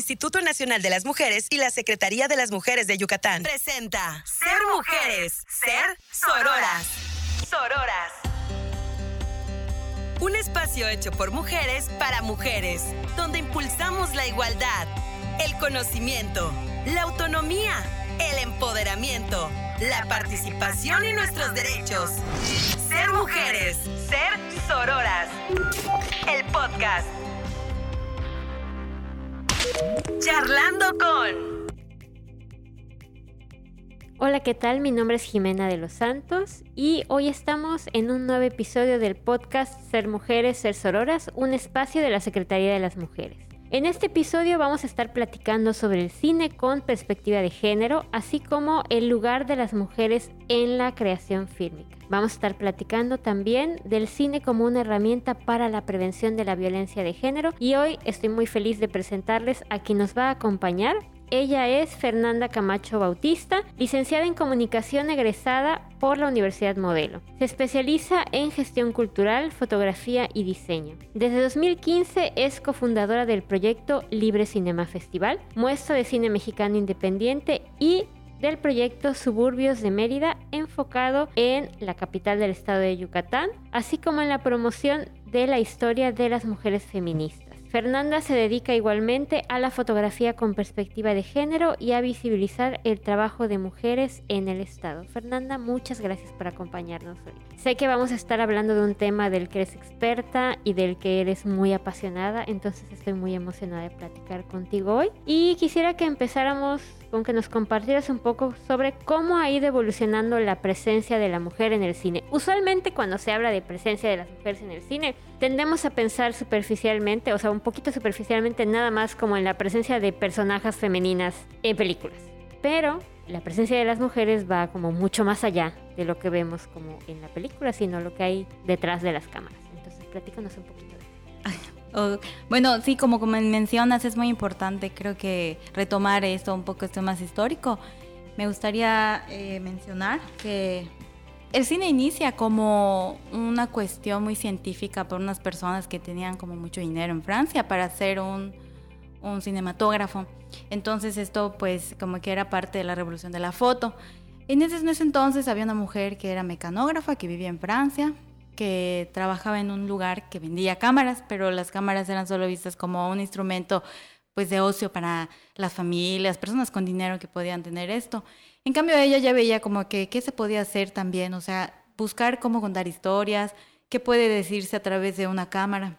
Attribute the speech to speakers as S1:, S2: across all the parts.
S1: Instituto Nacional de las Mujeres y la Secretaría de las Mujeres de Yucatán. Presenta Ser Mujeres, Ser Sororas. Sororas. Un espacio hecho por mujeres para mujeres, donde impulsamos la igualdad, el conocimiento, la autonomía, el empoderamiento, la participación y nuestros derechos. Ser mujeres, ser sororas. El podcast. Charlando con...
S2: Hola, ¿qué tal? Mi nombre es Jimena de los Santos y hoy estamos en un nuevo episodio del podcast Ser Mujeres, Ser Sororas, un espacio de la Secretaría de las Mujeres. En este episodio vamos a estar platicando sobre el cine con perspectiva de género, así como el lugar de las mujeres en la creación fílmica. Vamos a estar platicando también del cine como una herramienta para la prevención de la violencia de género y hoy estoy muy feliz de presentarles a quien nos va a acompañar. Ella es Fernanda Camacho Bautista, licenciada en comunicación egresada por la Universidad Modelo. Se especializa en gestión cultural, fotografía y diseño. Desde 2015 es cofundadora del proyecto Libre Cinema Festival, muestra de cine mexicano independiente y del proyecto Suburbios de Mérida enfocado en la capital del estado de Yucatán, así como en la promoción de la historia de las mujeres feministas. Fernanda se dedica igualmente a la fotografía con perspectiva de género y a visibilizar el trabajo de mujeres en el Estado. Fernanda, muchas gracias por acompañarnos hoy. Sé que vamos a estar hablando de un tema del que eres experta y del que eres muy apasionada, entonces estoy muy emocionada de platicar contigo hoy. Y quisiera que empezáramos con que nos compartieras un poco sobre cómo ha ido evolucionando la presencia de la mujer en el cine. Usualmente cuando se habla de presencia de las mujeres en el cine, tendemos a pensar superficialmente, o sea, un poquito superficialmente nada más como en la presencia de personajes femeninas en películas. Pero la presencia de las mujeres va como mucho más allá de lo que vemos como en la película, sino lo que hay detrás de las cámaras. Entonces, platícanos un poquito
S3: bueno, sí, como mencionas, es muy importante, creo que retomar esto un poco, esto más histórico. Me gustaría eh, mencionar que el cine inicia como una cuestión muy científica por unas personas que tenían como mucho dinero en Francia para hacer un, un cinematógrafo. Entonces esto pues como que era parte de la revolución de la foto. En ese, en ese entonces había una mujer que era mecanógrafa, que vivía en Francia, que trabajaba en un lugar que vendía cámaras, pero las cámaras eran solo vistas como un instrumento pues de ocio para las familias, personas con dinero que podían tener esto. En cambio ella ya veía como que qué se podía hacer también, o sea, buscar cómo contar historias, qué puede decirse a través de una cámara.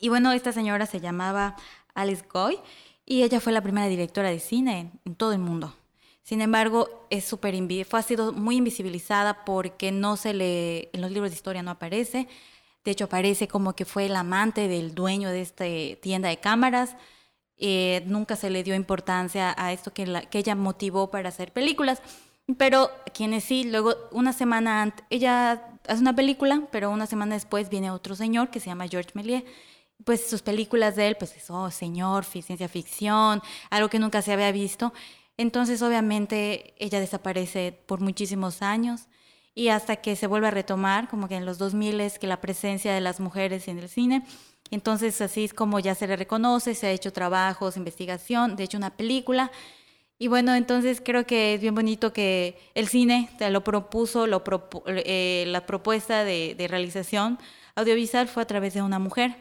S3: Y bueno, esta señora se llamaba Alice Goy y ella fue la primera directora de cine en todo el mundo. Sin embargo, es súper fue, ha sido muy invisibilizada porque no se le, en los libros de historia no aparece. De hecho, aparece como que fue el amante del dueño de esta tienda de cámaras. Eh, nunca se le dio importancia a esto que, que ella motivó para hacer películas. Pero quienes sí, luego una semana antes, ella hace una película, pero una semana después viene otro señor que se llama George Méliès. Pues sus películas de él, pues es, oh, señor, ciencia ficción, algo que nunca se había visto. Entonces, obviamente, ella desaparece por muchísimos años y hasta que se vuelve a retomar, como que en los 2000 es que la presencia de las mujeres en el cine. Entonces, así es como ya se le reconoce, se ha hecho trabajos, investigación, de hecho, una película. Y bueno, entonces creo que es bien bonito que el cine te lo propuso, lo eh, la propuesta de, realización audiovisual fue a través de una mujer.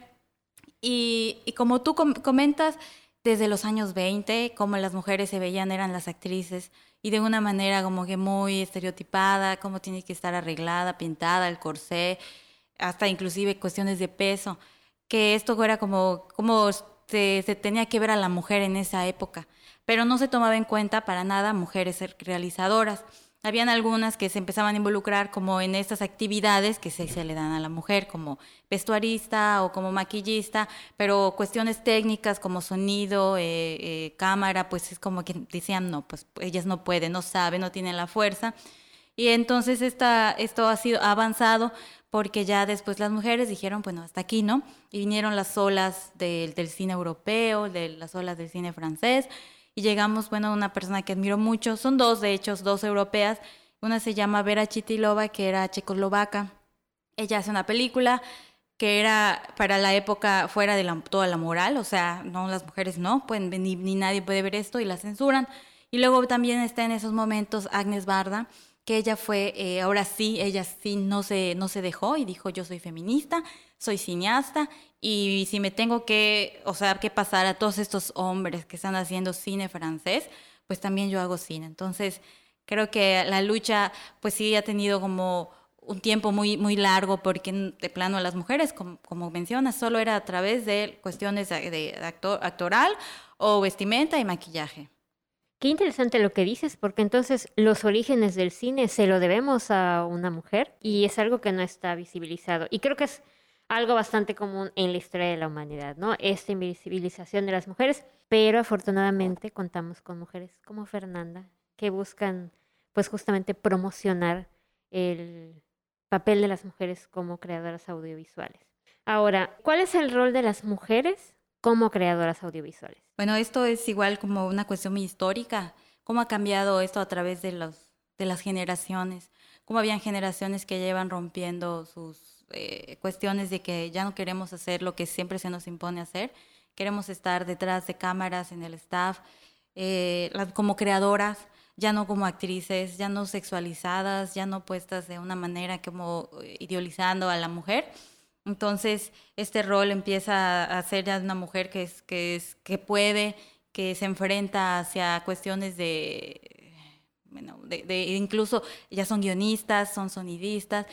S3: Y, y como tú comentas, desde los años 20, como las mujeres se veían eran las actrices y de una manera como que muy estereotipada, cómo tiene que estar arreglada, pintada, el corsé, hasta inclusive cuestiones de peso, que esto era como, como se tenía que ver a la mujer en esa época, pero no se tomaba en cuenta para nada mujeres realizadoras. Habían algunas que se empezaban a involucrar como en estas actividades que se, se, le dan a la mujer, como vestuarista o como maquillista, pero cuestiones técnicas como sonido, eh, eh, cámara, pues es como que decían, no, pues ellas no pueden, no saben, no tienen la fuerza. Y entonces esta, esto ha sido avanzado porque ya después las mujeres dijeron, bueno, hasta aquí, ¿no? Y vinieron las olas del, del cine europeo, de las olas del cine francés, y llegamos, bueno, a una persona que admiro mucho, son dos de hecho, dos europeas, una se llama Vera Chitilova, que era checoslovaca, ella hace una película que era para la época fuera de toda la moral, o sea, no las mujeres no, pueden, ni, ni nadie puede ver esto y la censuran. Y luego también está en esos momentos Agnes Barda, que ella fue, eh, ahora sí, ella sí no se, no se dejó y dijo, yo soy feminista, soy cineasta y si me tengo que, o sea, que pasar a todos estos hombres que están haciendo cine francés, pues también yo hago cine. Entonces, creo que la lucha, pues sí ha tenido como un tiempo muy, muy largo porque de plano las mujeres, como, como mencionas, solo era a través de cuestiones de, actor, actoral o vestimenta y maquillaje.
S2: Qué interesante lo que dices, porque entonces los orígenes del cine se lo debemos a una mujer y es algo que no está visibilizado. Y creo que es algo bastante común en la historia de la humanidad, ¿no? Esta invisibilización de las mujeres, pero afortunadamente contamos con mujeres como Fernanda que buscan pues justamente promocionar el papel de las mujeres como creadoras audiovisuales. Ahora, ¿cuál es el rol de las mujeres como creadoras audiovisuales?
S3: Bueno, esto es igual como una cuestión histórica. ¿Cómo ha cambiado esto a través de, los, de las generaciones? ¿Cómo habían generaciones que llevan rompiendo sus eh, cuestiones de que ya no queremos hacer lo que siempre se nos impone hacer? Queremos estar detrás de cámaras, en el staff, eh, como creadoras, ya no como actrices, ya no sexualizadas, ya no puestas de una manera como eh, idealizando a la mujer entonces, este rol empieza a ser ya una mujer que, es, que, es, que puede, que se enfrenta hacia cuestiones de, bueno, de, incluso ya son guionistas, son sonidistas.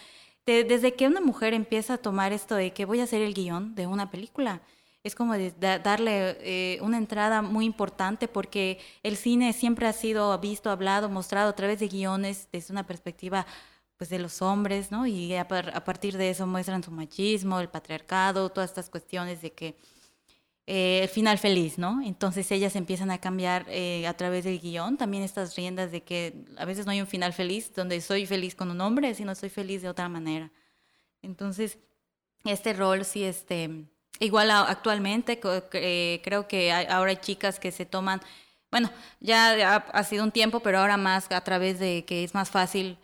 S3: desde que una mujer empieza a tomar esto de que voy a hacer el guion de una película, es como darle eh, una entrada muy importante porque el cine siempre ha sido visto, hablado, mostrado a través de guiones desde una perspectiva pues de los hombres, ¿no? Y a, partir de eso muestran su machismo, el patriarcado, todas estas cuestiones de que eh, el final feliz, ¿no? Entonces ellas empiezan a cambiar eh, a través del guion también estas riendas de que a veces no hay un final feliz donde soy feliz con un hombre, sino soy feliz de otra manera. Entonces, este rol sí, este, igual actualmente eh, creo que ahora hay chicas que se toman, bueno, ya ha sido un tiempo, pero ahora más a través de que es más fácil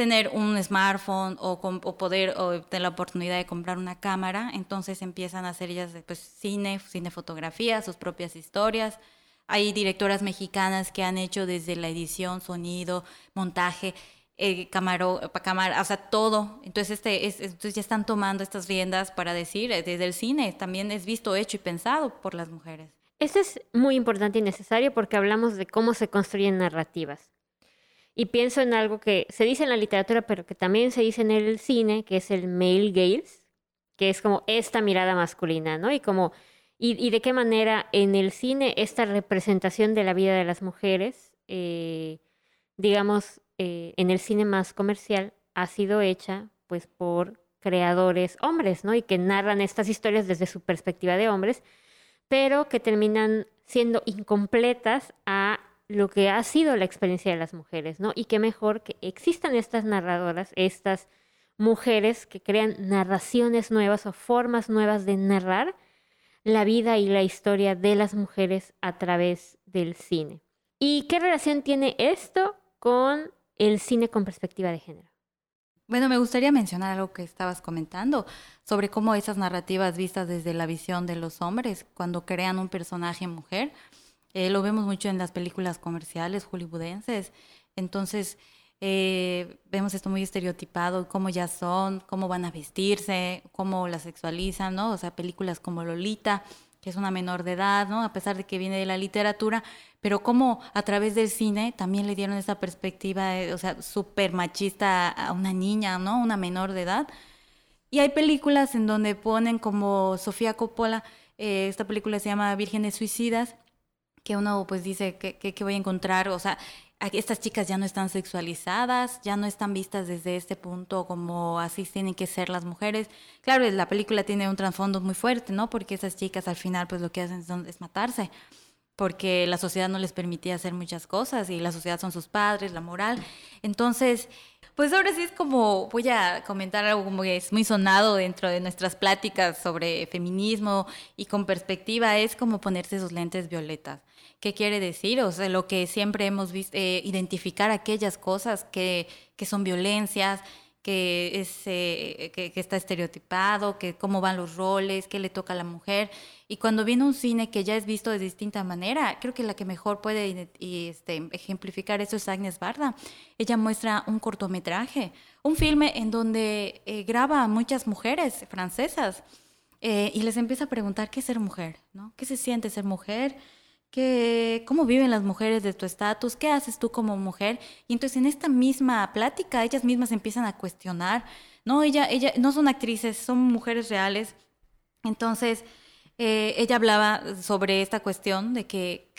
S3: tener un smartphone o, poder o tener la oportunidad de comprar una cámara, entonces empiezan a hacer ellas pues, cine, cine fotografía, sus propias historias. Hay directoras mexicanas que han hecho desde la edición, sonido, montaje, eh, cámara, o sea, todo. Entonces, este, es, entonces ya están tomando estas riendas para decir, eh, desde el cine también es visto, hecho y pensado por las mujeres.
S2: Esto es muy importante y necesario porque hablamos de cómo se construyen narrativas. Y pienso en algo que se dice en la literatura, pero que también se dice en el cine, que es el male gaze, que es como esta mirada masculina, ¿no? Y como, y, de qué manera en el cine esta representación de la vida de las mujeres, eh, digamos, eh, en el cine más comercial, ha sido hecha pues por creadores hombres, ¿no? Y que narran estas historias desde su perspectiva de hombres, pero que terminan siendo incompletas a lo que ha sido la experiencia de las mujeres, ¿no? Y qué mejor que existan estas narradoras, estas mujeres que crean narraciones nuevas o formas nuevas de narrar la vida y la historia de las mujeres a través del cine. ¿Y qué relación tiene esto con el cine con perspectiva de género?
S3: Bueno, me gustaría mencionar algo que estabas comentando sobre cómo esas narrativas vistas desde la visión de los hombres, cuando crean un personaje mujer, eh, lo vemos mucho en las películas comerciales hollywoodenses. Entonces, eh, vemos esto muy estereotipado, cómo ya son, cómo van a vestirse, cómo la sexualizan, ¿no? O sea, películas como Lolita, que es una menor de edad, ¿no? A pesar de que viene de la literatura, pero cómo a través del cine también le dieron esa perspectiva, o sea, súper machista a una niña, ¿no? Una menor de edad. Y hay películas en donde ponen como Sofía Coppola, eh, esta película se llama Vírgenes Suicidas, que uno pues dice que, que, voy a encontrar, o sea, estas chicas ya no están sexualizadas, ya no están vistas desde este punto como así tienen que ser las mujeres. Claro, la película tiene un trasfondo muy fuerte, ¿no? Porque esas chicas al final pues lo que hacen es matarse, porque la sociedad no les permitía hacer muchas cosas y la sociedad son sus padres, la moral. Entonces, pues ahora sí es como, voy a comentar algo como que es muy sonado dentro de nuestras pláticas sobre feminismo y con perspectiva, es como ponerse sus lentes violetas. ¿Qué quiere decir? O sea, lo que siempre hemos visto, eh, identificar aquellas cosas que, que son violencias, que, es, eh, que, está estereotipado, que cómo van los roles, qué le toca a la mujer. Y cuando viene un cine que ya es visto de distinta manera, creo que la que mejor puede este, ejemplificar eso es Agnes Barda. Ella muestra un cortometraje, un filme en donde eh, graba a muchas mujeres francesas eh, y les empieza a preguntar qué es ser mujer, ¿no? ¿Qué se siente ser mujer? ¿Qué, ¿Cómo viven las mujeres de tu estatus? ¿Qué haces tú como mujer? Y entonces en esta misma plática ellas mismas empiezan a cuestionar, no, ella, ella, no son actrices, son mujeres reales. Entonces eh, ella hablaba sobre esta cuestión de que,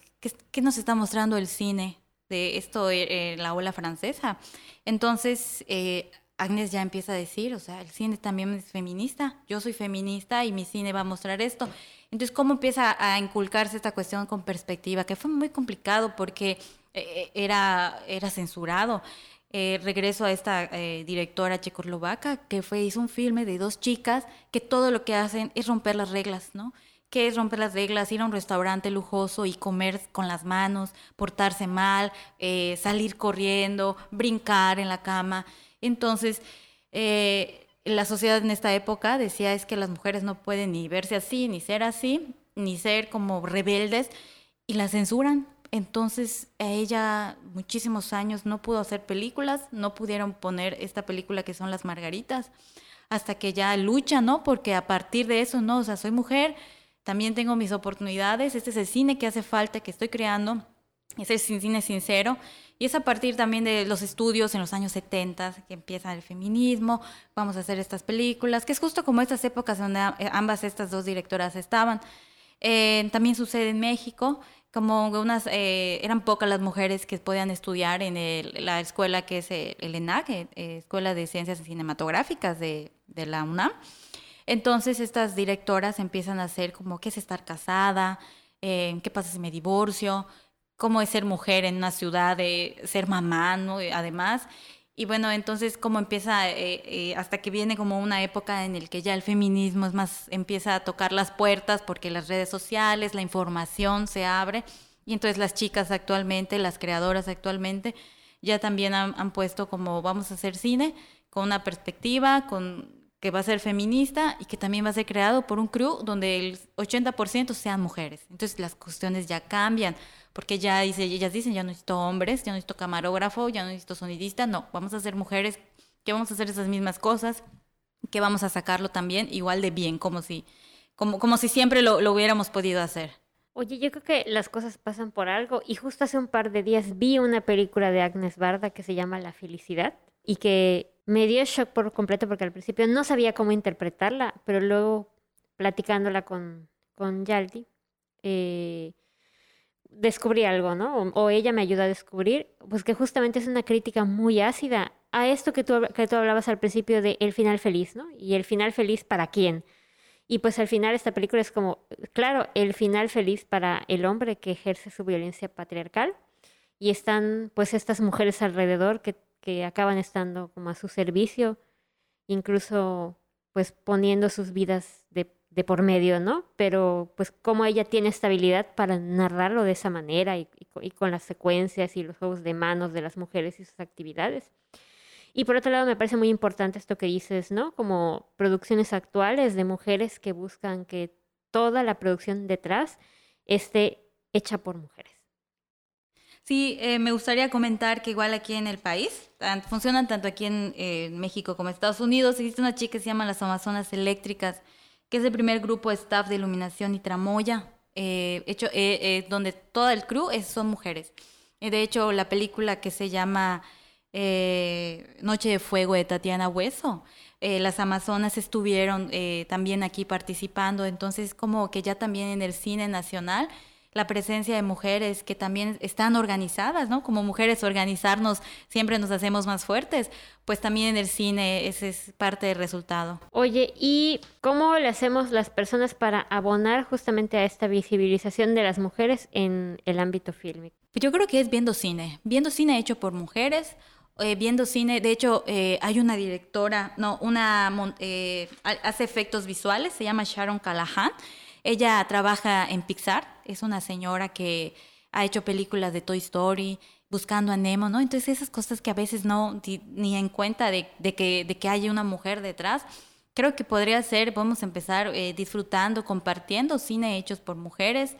S3: ¿qué nos está mostrando el cine de esto en la ola francesa. Entonces, eh, Agnes ya empieza a decir, o sea, el cine también es feminista, yo soy feminista y mi cine va a mostrar esto. Entonces, ¿cómo empieza a inculcarse esta cuestión con perspectiva? Que fue muy complicado porque eh, era, era censurado. Eh, regreso a esta eh, directora checoslovaca que fue, hizo un filme de dos chicas que todo lo que hacen es romper las reglas, ¿no? que es romper las reglas, ir a un restaurante lujoso y comer con las manos, portarse mal, salir corriendo, brincar en la cama. Entonces, la sociedad en esta época decía es que las mujeres no pueden ni verse así, ni ser así, ni ser como rebeldes, y la censuran. Entonces, a ella muchísimos años no pudo hacer películas, no pudieron poner esta película que son Las Margaritas, hasta que ya lucha, ¿no? Porque a partir de eso, no, o sea, soy mujer, también tengo mis oportunidades, este es el cine que hace falta, que estoy creando, ese es el cine sincero, y es a partir también de los estudios en los años 70 que empieza el feminismo, vamos a hacer estas películas, que es justo como estas épocas donde eh, ambas estas dos directoras estaban. Eh, también sucede en México, como unas, eh, eran pocas las mujeres que podían estudiar en la escuela que es el ENAC, Escuela de Ciencias Cinematográficas de la UNAM. Entonces estas directoras empiezan a hacer como qué es estar casada, qué pasa si me divorcio, cómo es ser mujer en una ciudad, de ser mamá, ¿no? Además. Y bueno, entonces cómo empieza, eh, eh, hasta que viene como una época en el que ya el feminismo es más, empieza a tocar las puertas porque las redes sociales, la información se abre. Y entonces las chicas actualmente, las creadoras actualmente, ya también han puesto como vamos a hacer cine con una perspectiva, con que va a ser feminista y que también va a ser creado por un crew donde el 80% sean mujeres. Entonces las cuestiones ya cambian porque ya dice, ellas dicen, ya no necesito hombres, ya no necesito camarógrafo, ya no necesito sonidista, no, vamos a ser mujeres que vamos a hacer esas mismas cosas, que vamos a sacarlo también igual de bien, como si, como, como si siempre lo, lo hubiéramos podido hacer.
S2: Oye, yo creo que las cosas pasan por algo y justo hace un par de días vi una película de Agnes Barda que se llama La Felicidad y que me dio shock por completo porque al principio no sabía cómo interpretarla, pero luego platicándola con, con Yaldi, eh, descubrí algo, ¿no? O, ella me ayudó a descubrir, pues que justamente es una crítica muy ácida a esto que tú, que tú hablabas al principio de el final feliz, ¿no? Y el final feliz para quién. Y pues al final esta película es como, claro, el final feliz para el hombre que ejerce su violencia patriarcal y están pues estas mujeres alrededor que, que acaban estando como a su servicio, incluso pues poniendo sus vidas de por medio, ¿no? Pero pues como ella tiene estabilidad para narrarlo de esa manera y, con las secuencias y los juegos de manos de las mujeres y sus actividades. Y por otro lado me parece muy importante esto que dices, ¿no? Como producciones actuales de mujeres que buscan que toda la producción detrás esté hecha por mujeres.
S3: Sí, eh, me gustaría comentar que igual aquí en el país, funcionan tanto aquí en eh, México como en Estados Unidos, existe una chica que se llama las Amazonas Eléctricas, que es el primer grupo staff de iluminación y tramoya, eh, hecho, eh, donde todo el crew son mujeres. de hecho, la película que se llama Noche de Fuego de Tatiana Hueso, las Amazonas estuvieron también aquí participando, entonces como que ya también en el cine nacional la presencia de mujeres que también están organizadas, ¿no? Como mujeres organizarnos siempre nos hacemos más fuertes, pues también en el cine ese es parte del resultado.
S2: Oye, ¿y cómo le hacemos las personas para abonar justamente a esta visibilización de las mujeres en el ámbito fílmico?
S3: Yo creo que es viendo cine, viendo cine hecho por mujeres, eh, viendo cine, de hecho eh, hay una directora, no, una, eh, hace efectos visuales, se llama Sharon Callahan, ella trabaja en Pixar, es una señora que ha hecho películas de Toy Story, buscando a Nemo, ¿no? Entonces esas cosas que a veces no ni en cuenta de, que, de que hay una mujer detrás, creo que podría ser, podemos empezar eh, disfrutando, compartiendo cine hechos por mujeres,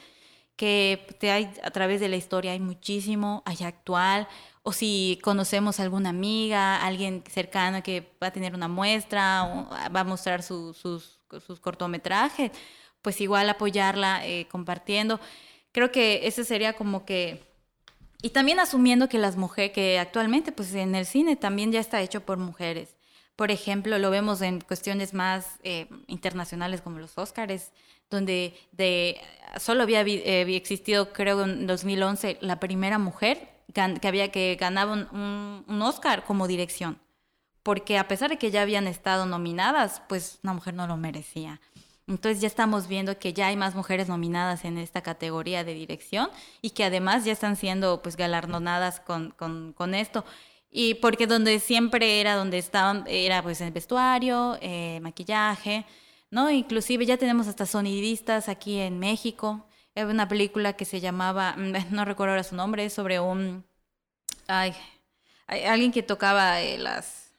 S3: que te hay, a través de la historia hay muchísimo, hay actual, o si conocemos a alguna amiga, alguien cercano que va a tener una muestra, va a mostrar sus, sus, cortometrajes, pues igual apoyarla eh, compartiendo. Creo que ese sería como que... Y también asumiendo que las mujeres, que actualmente pues en el cine también ya está hecho por mujeres. Por ejemplo, lo vemos en cuestiones más eh, internacionales como los Oscars, donde de, solo había, eh, existido, creo, en 2011, la primera mujer que había que ganaba un, un, Oscar como dirección. Porque a pesar de que ya habían estado nominadas, pues una mujer no lo merecía. Entonces ya estamos viendo que ya hay más mujeres nominadas en esta categoría de dirección y que además ya están siendo pues galardonadas con, con, esto. Y porque donde siempre era donde estaban, era pues en vestuario, eh, maquillaje, ¿no? Inclusive ya tenemos hasta sonidistas aquí en México. Hay una película que se llamaba, no recuerdo ahora su nombre, sobre un, ay, alguien que tocaba eh, las,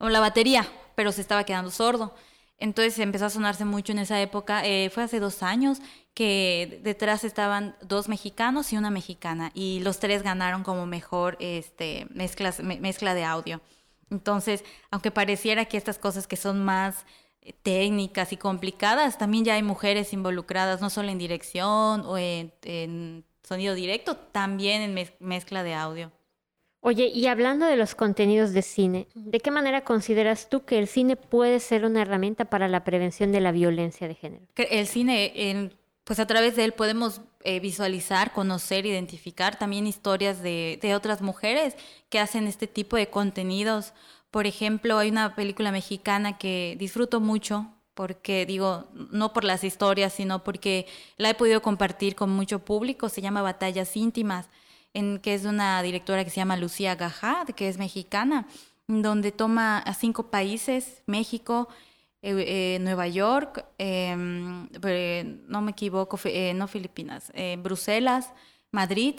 S3: la batería, pero se estaba quedando sordo. Entonces empezó a sonarse mucho en esa época. Eh, fue hace dos años que detrás estaban dos mexicanos y una mexicana y los tres ganaron como mejor este, mezcla de audio. Entonces, aunque pareciera que estas cosas que son más eh, técnicas y complicadas, también ya hay mujeres involucradas, no solo en dirección o en, sonido directo, también en mezcla de audio.
S2: Oye, y hablando de los contenidos de cine, ¿de qué manera consideras tú que el cine puede ser una herramienta para la prevención de la violencia de género?
S3: El cine, pues a través de él podemos eh, visualizar, conocer, identificar también historias de, de otras mujeres que hacen este tipo de contenidos. Por ejemplo, hay una película mexicana que disfruto mucho porque digo, no por las historias, sino porque la he podido compartir con mucho público, se llama Batallas íntimas en, que es una directora que se llama Lucía Gajá, que es mexicana, donde toma a cinco países, México, eh, eh, Nueva York, em, no me equivoco, eh, no Filipinas, Bruselas, Madrid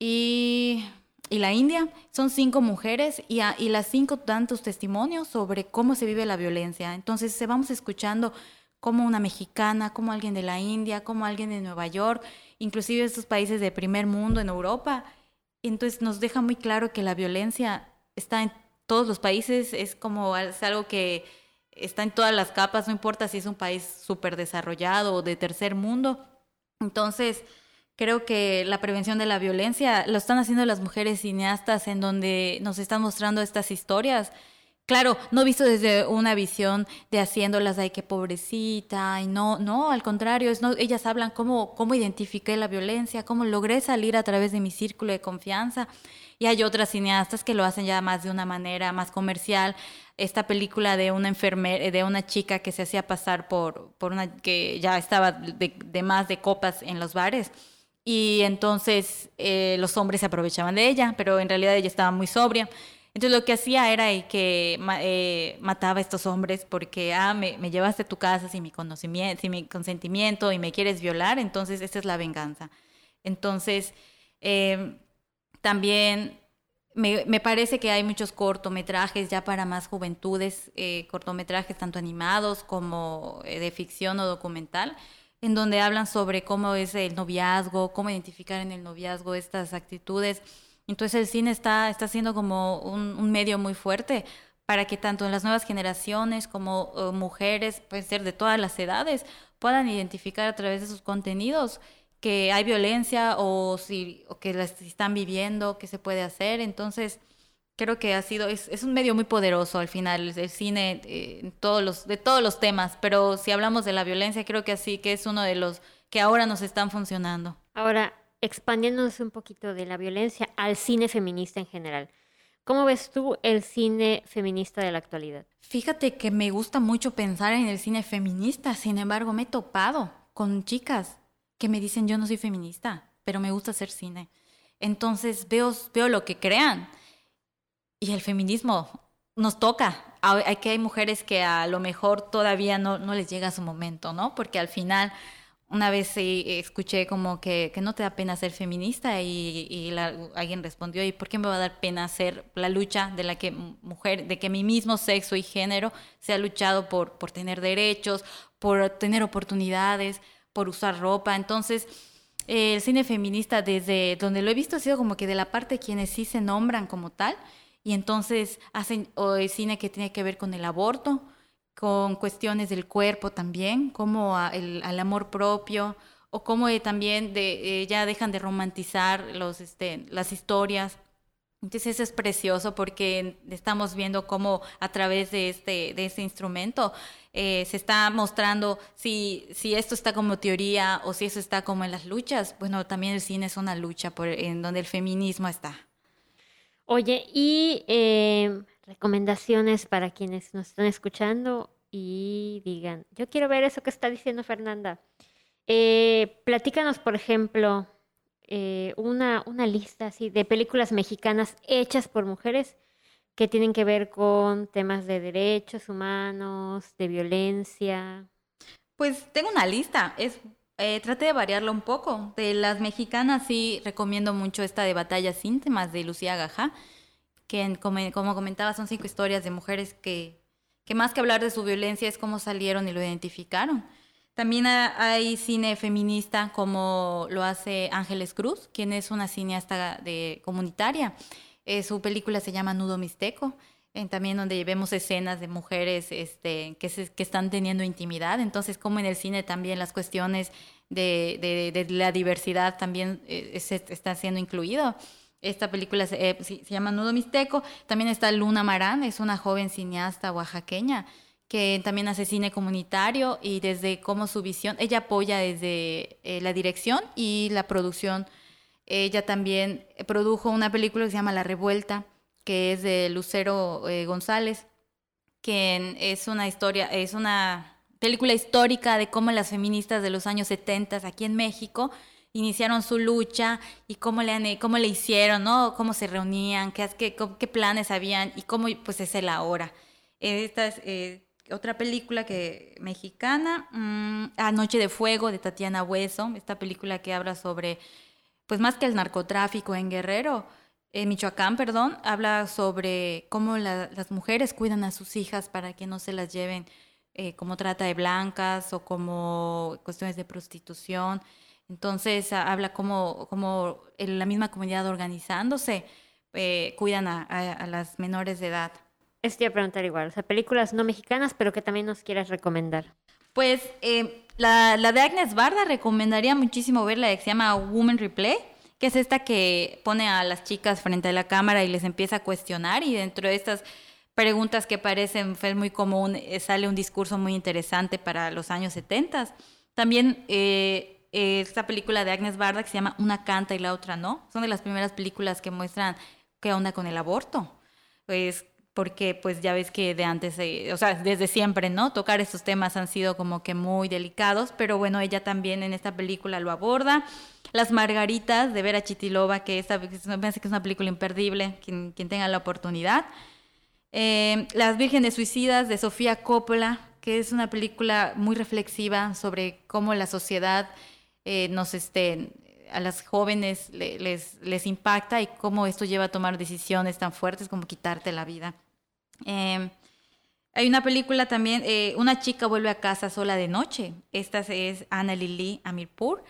S3: y, y, la India. Son cinco mujeres y, y las cinco tantos testimonios sobre cómo se vive la violencia. Entonces se vamos escuchando como una mexicana, como alguien de la India, como alguien de Nueva York, inclusive estos países de primer mundo en Europa. Entonces nos deja muy claro que la violencia está en todos los países, es como es algo que está en todas las capas, no importa si es un país súper desarrollado o de tercer mundo. Entonces, creo que la prevención de la violencia lo están haciendo las mujeres cineastas en donde nos están mostrando estas historias Claro, no visto desde una visión de haciéndolas, ay, qué pobrecita, y no, no, al contrario, es, no, ellas hablan cómo, cómo identifiqué la violencia, cómo logré salir a través de mi círculo de confianza. Y hay otras cineastas que lo hacen ya más de una manera más comercial. Esta película de una enfermera, de una chica que se hacía pasar por, por una, que ya estaba de, más de copas en los bares. Y entonces eh, los hombres se aprovechaban de ella, pero en realidad ella estaba muy sobria. Entonces lo que hacía era que eh, mataba a estos hombres porque, ah, me, me, llevaste a tu casa sin mi conocimiento, sin mi consentimiento y me quieres violar, entonces esa es la venganza. Entonces, em, también me, me, parece que hay muchos cortometrajes ya para más juventudes, eh, cortometrajes tanto animados como eh, de ficción o documental, en donde hablan sobre cómo es el noviazgo, cómo identificar en el noviazgo estas actitudes entonces el cine está, está siendo como un, medio muy fuerte para que tanto las nuevas generaciones como eh, mujeres, pueden ser de todas las edades, puedan identificar a través de sus contenidos que hay violencia o, si, o que la están viviendo, qué se puede hacer. Entonces, creo que ha sido, es, es un medio muy poderoso al final, el cine eh, todos los, de todos los temas, pero si hablamos de la violencia, creo que así que es uno de los que ahora nos están funcionando.
S2: Ahora, expandiéndonos un poquito de la violencia al cine feminista en general. ¿Cómo ves tú el cine feminista de la actualidad?
S3: Fíjate que me gusta mucho pensar en el cine feminista, sin embargo me he topado con chicas que me dicen yo no soy feminista, pero me gusta hacer cine. Entonces veo, veo lo que crean y el feminismo nos toca. Hay que hay mujeres que a lo mejor todavía no, no les llega su momento, ¿no? Porque al final una vez escuché como que, que, no te da pena ser feminista y, y alguien respondió, ¿y por qué me va a dar pena hacer la lucha de la que mujer, de que mi mismo sexo y género se ha luchado por, por tener derechos, por tener oportunidades, por usar ropa? Entonces, el cine feminista desde donde lo he visto ha sido como que de la parte de quienes sí se nombran como tal y entonces hacen el cine que tiene que ver con el aborto, con cuestiones del cuerpo también, como al amor propio, o como también eh, ya dejan de romantizar este, las historias. Entonces eso es precioso porque estamos viendo cómo a través de este, este instrumento eh, se está mostrando si, esto está como teoría o si eso está como en las luchas. Bueno, también el cine es una lucha en donde el feminismo está.
S2: Oye, y recomendaciones para quienes nos están escuchando y digan, yo quiero ver eso que está diciendo Fernanda. Eh, platícanos, por ejemplo, eh, una, una lista así de películas mexicanas hechas por mujeres que tienen que ver con temas de derechos humanos, de violencia.
S3: Pues tengo una lista, es eh, traté de variarlo un poco. De las mexicanas sí recomiendo mucho esta de Batallas íntimas de Lucía Gajá que como, como comentaba son cinco historias de mujeres que, que más que hablar de su violencia es cómo salieron y lo identificaron. También hay cine feminista como lo hace Ángeles Cruz, quien es una cineasta de, comunitaria. Eh, su película se llama Nudo Mixteco, también donde vemos escenas de mujeres este, que, que están teniendo intimidad. Entonces, como en el cine también las cuestiones de, de, la diversidad también eh, se, está siendo incluido. Esta película eh, se, llama Nudo Mixteco. También está Luna Marán, es una joven cineasta oaxaqueña que también hace cine comunitario y desde cómo su visión, ella apoya desde eh, la dirección y la producción. Ella también produjo una película que se llama La Revuelta, que es de Lucero eh, González, que es una historia, es una película histórica de cómo las feministas de los años 70 aquí en México iniciaron su lucha y cómo le, cómo le hicieron, ¿no? Cómo se reunían, qué, qué, qué planes habían y cómo pues es el ahora. Esta es eh, otra película que mexicana, mm, Anoche de Fuego de Tatiana Hueso, esta película que habla sobre, pues más que el narcotráfico en Guerrero, en Michoacán, perdón, habla sobre cómo las mujeres cuidan a sus hijas para que no se las lleven eh, como trata de blancas o como cuestiones de prostitución. Entonces habla como, como en la misma comunidad organizándose eh, cuidan a, las menores de edad.
S2: Esto iba a preguntar igual, o sea, películas no mexicanas, pero que también nos quieras recomendar.
S3: Pues eh, la, la, de Agnes Barda recomendaría muchísimo ver la que se llama Woman Replay, que es esta que pone a las chicas frente a la cámara y les empieza a cuestionar y dentro de estas preguntas que parecen fue muy común eh, sale un discurso muy interesante para los años 70. También esta película de Agnes Barda que se llama Una canta y la otra no. Son de las primeras películas que muestran qué onda con el aborto. Pues porque pues ya ves que de antes, eh, o sea, desde siempre, ¿no? Tocar estos temas han sido como que muy delicados, pero bueno, ella también en esta película lo aborda. Las Margaritas de Vera Chitilova, que esta, me parece que es una película imperdible, quien, quien tenga la oportunidad. Eh, Las Vírgenes Suicidas de Sofía Coppola, que es una película muy reflexiva sobre cómo la sociedad eh, nos estén a las jóvenes les, les impacta y cómo esto lleva a tomar decisiones tan fuertes como quitarte la vida. Em, hay una película también, eh, una chica vuelve a casa sola de noche. Esta es Anna Lili Amirpur.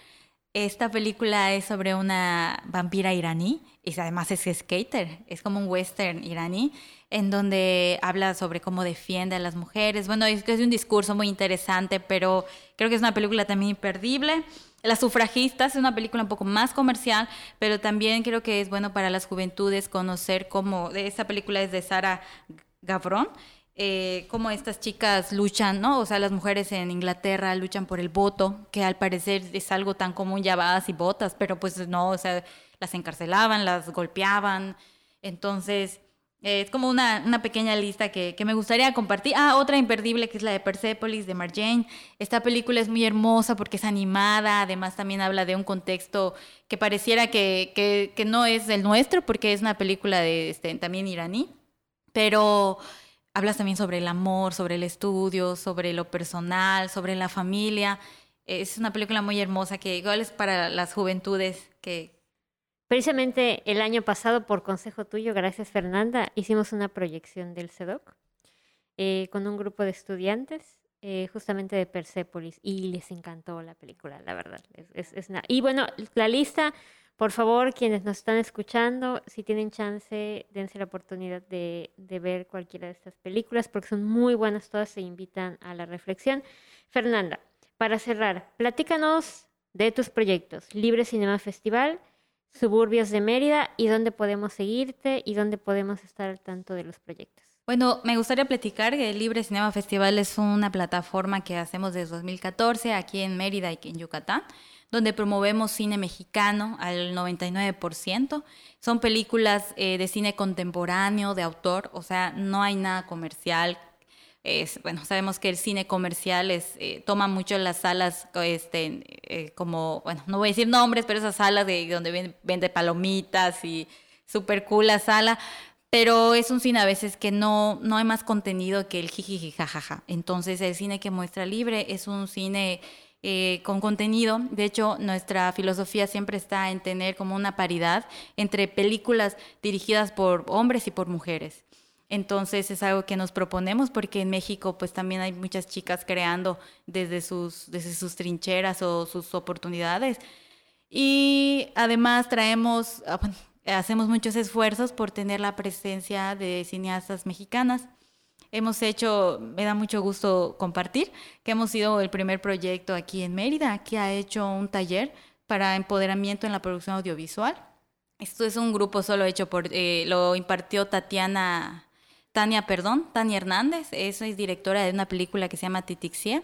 S3: Esta película es sobre una vampira iraní y además es skater, es como un western iraní en donde habla sobre cómo defiende a las mujeres. Bueno, es, es un discurso muy interesante, pero creo que es una película también imperdible. Las sufragistas es una película un poco más comercial, pero también creo que es bueno para las juventudes conocer cómo, esta película es de Sara Gavron, eh, cómo estas chicas luchan, ¿no? O sea, las mujeres en Inglaterra luchan por el voto, que al parecer es algo tan común, ya vas y votas, pero pues no, o sea, las encarcelaban, las golpeaban. Entonces, eh, es como una, pequeña lista que, me gustaría compartir. Ah, otra imperdible que es la de Persepolis de Marjane. Esta película es muy hermosa porque es animada, además también habla de un contexto que pareciera que no es el nuestro porque es una película de este, también iraní, pero hablas también sobre el amor, sobre el estudio, sobre lo personal, sobre la familia. Es una película muy hermosa que igual es para las juventudes que...
S2: Precisamente el año pasado, por consejo tuyo, gracias Fernanda, hicimos una proyección del CEDOC eh, con un grupo de estudiantes eh, justamente de Persepolis y les encantó la película, la verdad. Es, es, Y bueno, la lista, por favor, quienes nos están escuchando, si tienen chance, dense la oportunidad de, ver cualquiera de estas películas porque son muy buenas todas, se invitan a la reflexión. Fernanda, para cerrar, platícanos de tus proyectos, Libre Cinema Festival, Suburbios de Mérida y dónde podemos seguirte y dónde podemos estar al tanto de los proyectos.
S3: Bueno, me gustaría platicar que Libre Cinema Festival es una plataforma que hacemos desde 2014 aquí en Mérida y en Yucatán, donde promovemos cine mexicano al 99%. Son películas eh, de cine contemporáneo, de autor, o sea, no hay nada comercial bueno, sabemos que el cine comercial es, eh, toma mucho las salas, este, eh, como, bueno, no voy a decir nombres, pero esas salas de donde vende, palomitas y super cool la sala, pero es un cine a veces que no, no hay más contenido que el jijiji jajaja. Entonces el cine que muestra libre es un cine eh, con contenido. De hecho, nuestra filosofía siempre está en tener como una paridad entre películas dirigidas por hombres y por mujeres. Entonces es algo que nos proponemos porque en México pues también hay muchas chicas creando desde sus, desde sus trincheras o sus oportunidades. Y además traemos, ah, hacemos muchos esfuerzos por tener la presencia de cineastas mexicanas. Hemos hecho, me da mucho gusto compartir, que hemos sido el primer proyecto aquí en Mérida que ha hecho un taller para empoderamiento en la producción audiovisual. Esto es un grupo solo hecho por, eh, lo impartió Tatiana Tania, perdón, Tania Hernández, es directora de una película que se llama Titixie.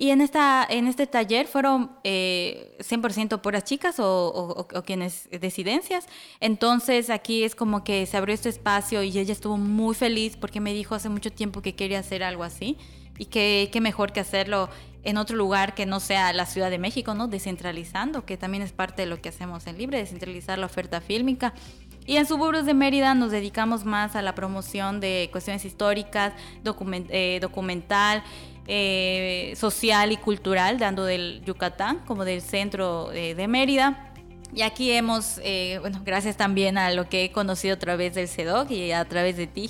S3: Y en, esta, en este taller fueron eh, 100% puras chicas o, quienes disidencias. Entonces aquí es como que se abrió este espacio y ella estuvo muy feliz porque me dijo hace mucho tiempo que quería hacer algo así y que qué mejor que hacerlo en otro lugar que no sea la Ciudad de México, ¿no? Descentralizando, que también es parte de lo que hacemos en Libre, descentralizar la oferta fílmica. Y en Suburbios de Mérida nos dedicamos más a la promoción de cuestiones históricas, eh, documental, eh, social y cultural, dando del Yucatán como del centro eh, de Mérida. Y aquí hemos, bueno, gracias también a lo que he conocido a través del CEDOC y a través de ti,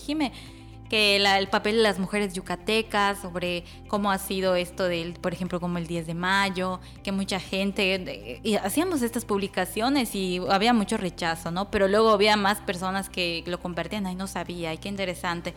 S3: que el papel de las mujeres yucatecas, sobre cómo ha sido esto del, por ejemplo, como el 10 de mayo, que mucha gente, y hacíamos estas publicaciones y había mucho rechazo, ¿no? Pero luego había más personas que lo compartían, ay, no sabía, ay, qué interesante.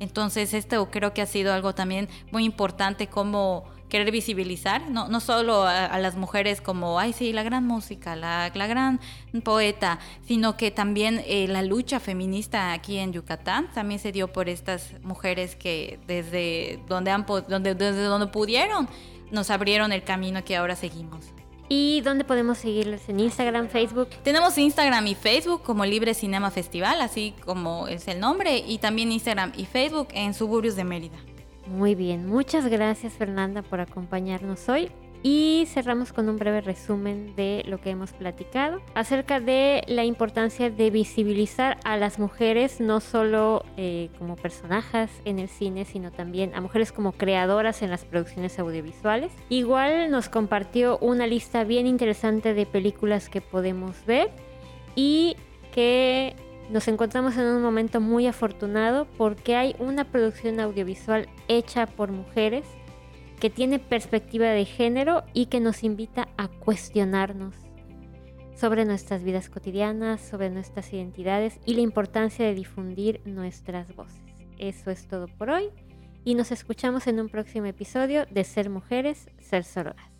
S3: Entonces, esto creo que ha sido algo también muy importante como querer visibilizar, no, no solo a, las mujeres como, ay, sí, la gran música, la, la gran poeta, sino que también eh, la lucha feminista aquí en Yucatán también se dio por estas mujeres que desde donde, han, donde, desde donde pudieron nos abrieron el camino que ahora seguimos.
S2: ¿Y dónde podemos seguirles? ¿En Instagram, Facebook?
S3: Tenemos Instagram y Facebook como Libre Cinema Festival, así como es el nombre, y también Instagram y Facebook en Suburbios de Mérida.
S2: Muy bien, muchas gracias Fernanda por acompañarnos hoy. Y cerramos con un breve resumen de lo que hemos platicado acerca de la importancia de visibilizar a las mujeres, no solo eh, como personajes en el cine, sino también a mujeres como creadoras en las producciones audiovisuales. Igual nos compartió una lista bien interesante de películas que podemos ver y que nos encontramos en un momento muy afortunado porque hay una producción audiovisual hecha por mujeres que tiene perspectiva de género y que nos invita a cuestionarnos sobre nuestras vidas cotidianas, sobre nuestras identidades y la importancia de difundir nuestras voces. Eso es todo por hoy y nos escuchamos en un próximo episodio de Ser Mujeres, Ser Sororas.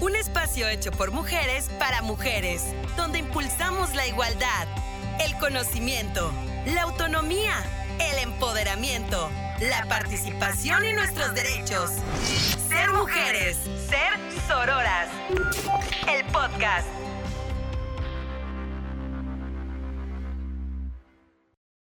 S1: Un espacio hecho por mujeres para mujeres, donde impulsamos la igualdad, el conocimiento, la autonomía, el empoderamiento, la participación y nuestros derechos. Ser mujeres, ser sororas. El podcast.